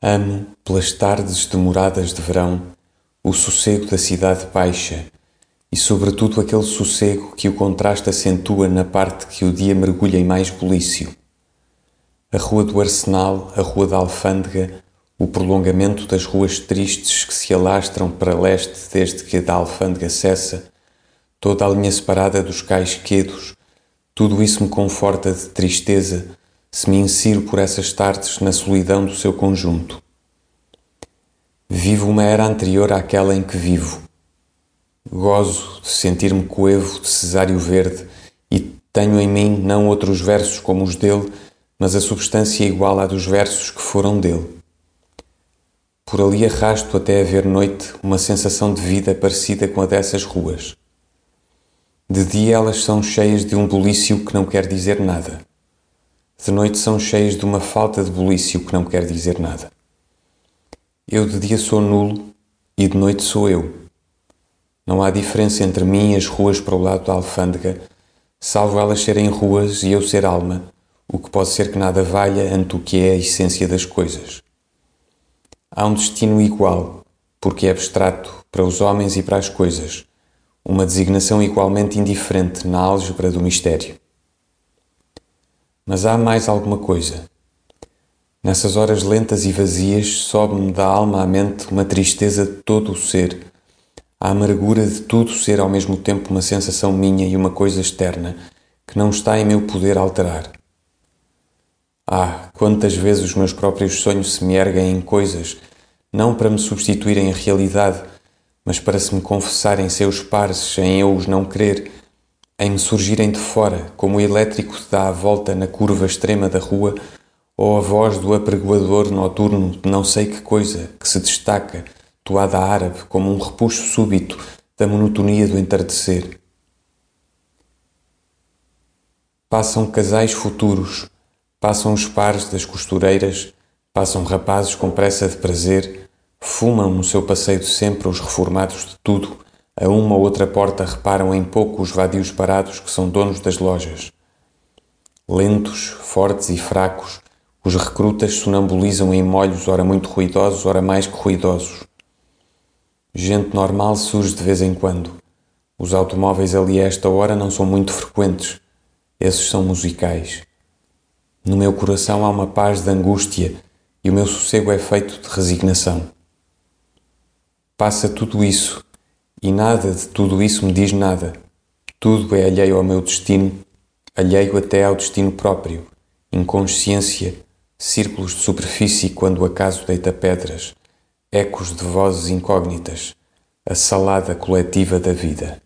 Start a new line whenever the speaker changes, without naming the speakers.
Amo, pelas tardes demoradas de verão, o sossego da cidade baixa e, sobretudo, aquele sossego que o contraste acentua na parte que o dia mergulha em mais bulício. A Rua do Arsenal, a Rua da Alfândega, o prolongamento das ruas tristes que se alastram para leste desde que a da Alfândega cessa, toda a linha separada dos cais quedos, tudo isso me conforta de tristeza se me insiro por essas tardes na solidão do seu conjunto. Vivo uma era anterior àquela em que vivo. Gozo de sentir-me coevo de Cesário Verde e tenho em mim não outros versos como os dele, mas a substância igual à dos versos que foram dele. Por ali arrasto até haver noite uma sensação de vida parecida com a dessas ruas. De dia elas são cheias de um bulício que não quer dizer nada. De noite são cheias de uma falta de bulício que não quer dizer nada. Eu de dia sou nulo e de noite sou eu. Não há diferença entre mim e as ruas para o lado da alfândega, salvo elas serem ruas e eu ser alma, o que pode ser que nada valha ante o que é a essência das coisas. Há um destino igual, porque é abstrato para os homens e para as coisas, uma designação igualmente indiferente na álgebra do mistério. Mas há mais alguma coisa. Nessas horas lentas e vazias, sobe-me da alma à mente uma tristeza de todo o ser, a amargura de tudo ser ao mesmo tempo uma sensação minha e uma coisa externa que não está em meu poder alterar. Ah, quantas vezes os meus próprios sonhos se me erguem em coisas, não para me substituírem a realidade, mas para se me confessarem seus pares em eu os não querer em me surgirem de fora, como o elétrico dá a volta na curva extrema da rua, ou a voz do apregoador noturno de não sei que coisa que se destaca, toada árabe, como um repuxo súbito da monotonia do entardecer. Passam casais futuros, passam os pares das costureiras, passam rapazes com pressa de prazer, fumam no seu passeio de sempre os reformados de tudo a uma ou outra porta reparam em pouco os vadios parados que são donos das lojas. Lentos, fortes e fracos, os recrutas sonambulizam em molhos ora muito ruidosos, ora mais que ruidosos. Gente normal surge de vez em quando. Os automóveis ali a esta hora não são muito frequentes. Esses são musicais. No meu coração há uma paz de angústia e o meu sossego é feito de resignação. Passa tudo isso e nada de tudo isso me diz nada. Tudo é alheio ao meu destino, alheio até ao destino próprio. Inconsciência, círculos de superfície quando o acaso deita pedras, ecos de vozes incógnitas, a salada coletiva da vida.